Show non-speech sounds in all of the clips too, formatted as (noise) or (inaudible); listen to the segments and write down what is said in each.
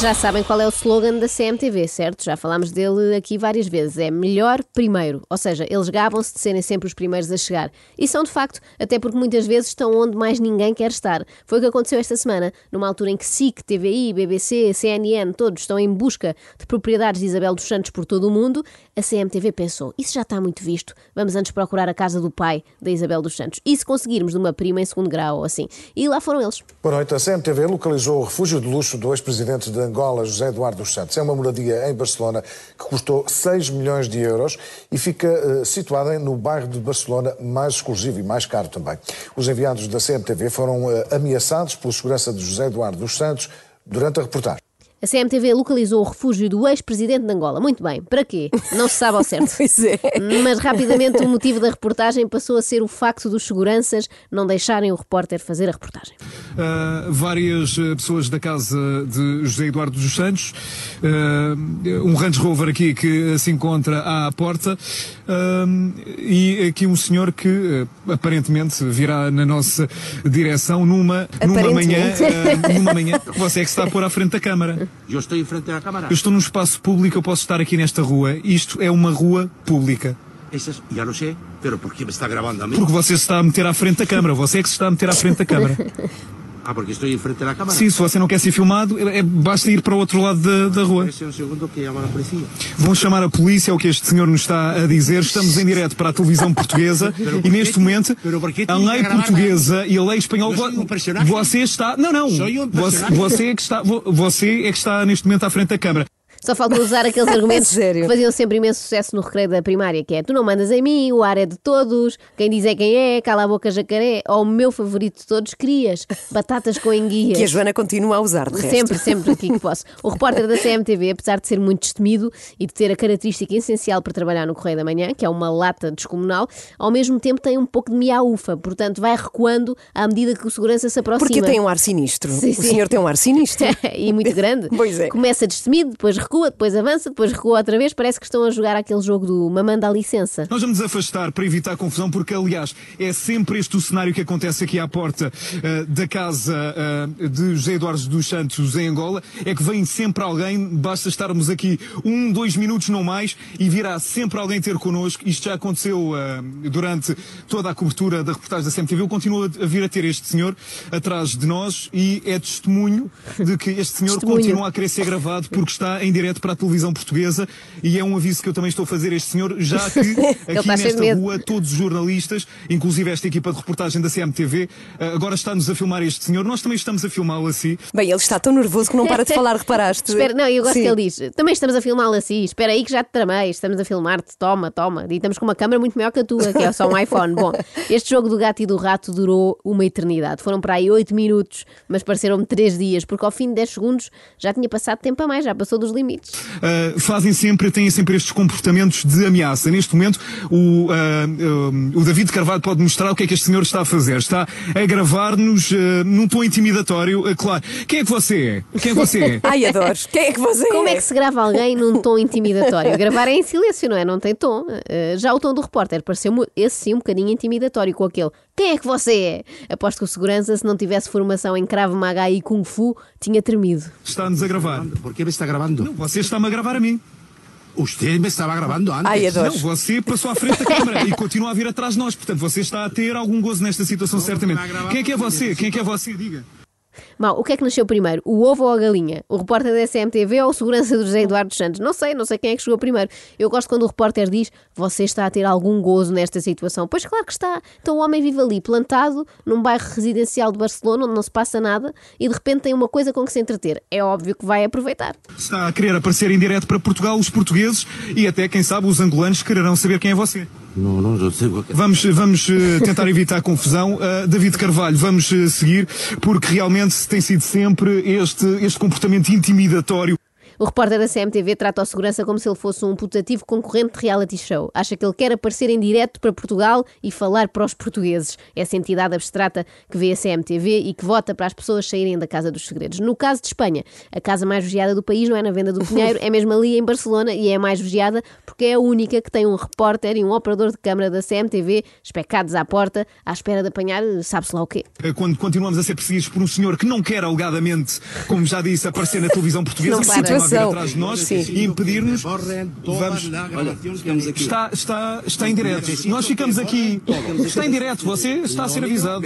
Já sabem qual é o slogan da CMTV, certo? Já falámos dele aqui várias vezes. É melhor primeiro. Ou seja, eles gabam-se de serem sempre os primeiros a chegar. E são de facto, até porque muitas vezes estão onde mais ninguém quer estar. Foi o que aconteceu esta semana, numa altura em que SIC, TVI, BBC, CNN, todos estão em busca de propriedades de Isabel dos Santos por todo o mundo. A CMTV pensou: isso já está muito visto. Vamos antes procurar a casa do pai da Isabel dos Santos. E se conseguirmos de uma prima em segundo grau ou assim? E lá foram eles. Boa noite. A CMTV localizou o refúgio de luxo do ex-presidente de Angola, José Eduardo dos Santos. É uma moradia em Barcelona que custou 6 milhões de euros e fica uh, situada no bairro de Barcelona mais exclusivo e mais caro também. Os enviados da CMTV foram uh, ameaçados pela segurança de José Eduardo dos Santos durante a reportagem. A CMTV localizou o refúgio do ex-presidente de Angola. Muito bem. Para quê? Não se sabe ao certo. (laughs) Pois é. Mas rapidamente o motivo da reportagem passou a ser o facto dos seguranças não deixarem o repórter fazer a reportagem. Uh, várias uh, pessoas da casa de José Eduardo dos Santos, uh, um Range Rover aqui que se encontra à porta e aqui um senhor que aparentemente virá na nossa direção numa, numa manhã, numa manhã você é que está a pôr à frente da câmara. Eu estou em frente à câmara. Eu estou num espaço público, eu posso estar aqui nesta rua. Isto é uma rua pública. Eso es, ya lo sé, pero ¿por qué me está grabando a mí? Porque você se está a meter à frente da câmara. Você é que se está a meter à frente da câmara. (laughs) Ah, porque estou em frente da câmara. Sim, se você não quer ser filmado, é, basta ir para o outro lado da, da rua. É um. Vão chamar a polícia, é o que este senhor nos está a dizer. Estamos em direto para a televisão portuguesa e neste momento a lei portuguesa e a lei espanhola. Você está. Não, não. Você, você, é que está, você é que está neste momento à frente da câmara. Só falta usar aqueles (laughs) argumentos Sério? que faziam sempre imenso sucesso no recreio da primária, que é tu não mandas em mim, o ar é de todos, quem diz é quem é, cala a boca jacaré, ou o meu favorito de todos, crias, batatas com enguias. Que a Joana continua a usar, de resto. Sempre, sempre aqui que posso. O repórter da CMTV, apesar de ser muito destemido e de ter a característica essencial para trabalhar no Correio da Manhã, que é uma lata descomunal, ao mesmo tempo tem um pouco de miaufa, portanto vai recuando à medida que o segurança se aproxima. Porque tem um ar sinistro. Sim, o sim. senhor tem um ar sinistro. (laughs) e muito grande. (laughs) Pois é. Começa destemido, depois recua, depois avança, depois recua outra vez. Parece que estão a jogar aquele jogo do mamanda à licença. Nós vamos afastar para evitar confusão, porque, aliás, é sempre este o cenário que acontece aqui à porta uh, da casa uh, de José Eduardo dos Santos em Angola. É que vem sempre alguém, basta estarmos aqui um, dois minutos, não mais, e virá sempre alguém ter connosco. Isto já aconteceu uh, durante toda a cobertura da reportagem da CMTV. Eu continuo a vir a ter este senhor atrás de nós e é testemunho de que este senhor continua a querer ser gravado porque está em direto para a televisão portuguesa e é um aviso que eu também estou a fazer a este senhor, já que (laughs) aqui nesta rua todos os jornalistas, inclusive esta equipa de reportagem da CMTV, eh, agora está-nos a filmar este senhor. Nós também estamos a filmá-lo assim. Bem, ele está tão nervoso que não para de (laughs) falar, reparaste? Espera, não, eu gosto Sim. que ele diz: também estamos a filmá-lo assim, espera aí que já te tramei, estamos a filmar-te, toma, toma. E estamos com uma câmera muito maior que a tua, que é só um iPhone. Bom, (laughs) este jogo do gato e do rato durou uma eternidade. Foram para aí 8 minutos, mas pareceram-me 3 dias, porque ao fim de 10 segundos já tinha passado tempo a mais, já passou dos limites. Uh, fazem sempre, têm sempre estes comportamentos de ameaça. Neste momento, o, uh, uh, o David Carvalho pode mostrar o que é que este senhor está a fazer. Está a gravar-nos uh, num tom intimidatório. Uh, claro. Quem é que você é? Quem é que você é? (laughs) Ai, adoro. Quem é que você Como é que se grava alguém num tom intimidatório? Gravar é em silêncio, não é? Não tem tom. Uh, já o tom do repórter pareceu-me, esse sim, um bocadinho intimidatório com aquele. Quem é que você é? Aposto que o segurança, se não tivesse formação em Krav Maga e Kung Fu, tinha tremido. Está-nos a gravar. ¿Por qué me está grabando? Você está-me a gravar a mim. Usted me estaba grabando antes. Ai, adoro. Não, você passou à frente da câmara e continua a vir atrás de nós. Portanto, você está a ter algum gozo nesta situação, certamente. Quem é que é você? Quem é que é você? Diga. Mal, o que é que nasceu primeiro? O ovo ou a galinha? O repórter da SMTV ou o segurança do José Eduardo Santos? Não sei, não sei quem é que chegou primeiro. Eu gosto quando o repórter diz você está a ter algum gozo nesta situação. Pois claro que está. Então o homem vive ali, plantado, num bairro residencial de Barcelona, onde não se passa nada, e de repente tem uma coisa com que se entreter. É óbvio que vai aproveitar. Está a querer aparecer em direto para Portugal, os portugueses e até, quem sabe, os angolanos quererão saber quem é você. No, no, yo tengo que... Vamos, vamos eh, tentar evitar a confusão. Uh, David Carvalho, vamos eh, seguir, porque realmente tem sido sempre este, este comportamento intimidatório. O repórter da CMTV trata o segurança como se ele fosse um putativo concorrente de reality show. Acha que ele quer aparecer em direto para Portugal e falar para os portugueses. Essa entidade abstrata que vê a CMTV e que vota para as pessoas saírem da Casa dos Segredos. No caso de Espanha, a casa mais vigiada do país não é na Venda do Pinheiro, é mesmo ali em Barcelona e é a mais vigiada porque é a única que tem um repórter e um operador de câmara da CMTV especados à porta à espera de apanhar sabe-se lá o quê. Eh, Quando continuamos a ser perseguidos por um senhor que não quer alegadamente, como já disse, aparecer na televisão portuguesa, Não para. Continua a vir Situação. atrás de nós Sim. e impedir-nos. Vamos. hay. Está, está, está em direto. Nós ficamos aqui. Está em direto. Você está a ser avisado.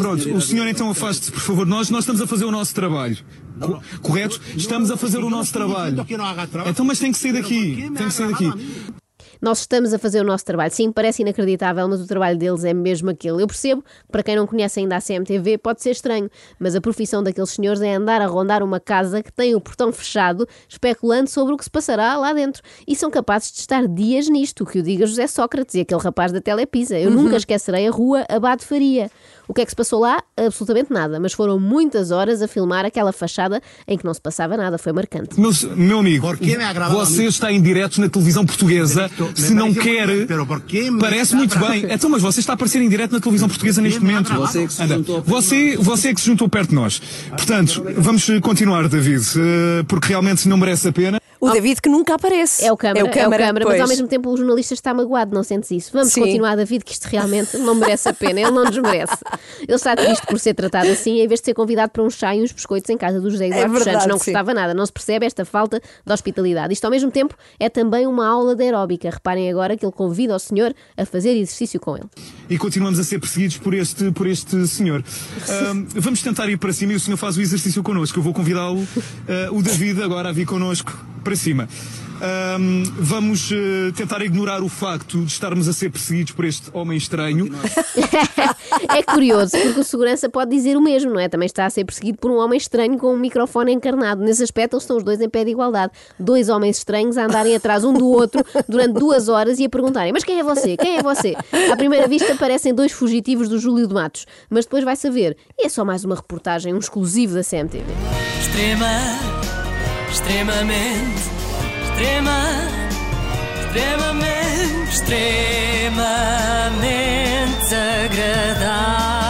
Pronto, o senhor então afaste-se, por favor. Nós, nós estamos a fazer o nosso trabalho. Co- Correto? Estamos a fazer o nosso trabalho. Então, mas tem que sair daqui. Tem que sair daqui. Nós estamos a fazer o nosso trabalho. Sim, parece inacreditável, mas o trabalho deles é mesmo aquele. Eu percebo que, para quem não conhece ainda a CMTV, pode ser estranho, mas a profissão daqueles senhores é andar a rondar uma casa que tem o portão fechado, especulando sobre o que se passará lá dentro. E são capazes de estar dias nisto, que o diga José Sócrates e aquele rapaz da Telepisa. Eu nunca esquecerei a rua Abade Faria. O que é que se passou lá? Absolutamente nada, mas foram muitas horas a filmar aquela fachada em que não se passava nada. Foi marcante. Meu, meu amigo, você está em direto na televisão portuguesa. Se não quer, parece muito bem. Então, mas você está a aparecer em direto na televisão portuguesa neste me momento. Você é que se Anda. juntou perto de Você, você é que se juntou perto de nós. Portanto, vamos continuar, David, eh, porque realmente não merece a pena. O David que nunca aparece. É o câmara, é o câmara, mas pois. ao mesmo tempo o jornalista está magoado, não sentes isso? Vamos Sim. continuar, David, que isto realmente não merece a pena, ele não nos merece. Ele está triste por ser tratado assim, em vez de ser convidado para um chá e uns biscoitos em casa do José Eduardo dos É verdade, Santos. Não sim. gostava nada, não se percebe esta falta de hospitalidade. Isto ao mesmo tempo é também uma aula de aeróbica. Reparem agora que ele convida o senhor a fazer exercício com ele. E continuamos a ser perseguidos por este, por este senhor. Vamos tentar ir para cima e o senhor faz o exercício connosco. Eu vou convidá-lo, ah, o David, agora a vir connosco para cima. Ahm, vamos eh, tentar ignorar o facto de estarmos a ser perseguidos por este homem estranho. (laughs) É curioso, porque o segurança pode dizer o mesmo, não é? Também está a ser perseguido por um homem estranho com um microfone encarnado. Nesse aspecto, eles estão os dois em pé de igualdade. Dois homens estranhos a andarem atrás um do outro durante duas horas e a perguntarem: Mas quem é você? Quem é você? À primeira vista, parecem dois fugitivos do Júlio de Matos, mas depois vai saber. E é só mais uma reportagem, um exclusivo da CMTV. Extrema, extremamente, extrema, extremamente, extremamente agradável.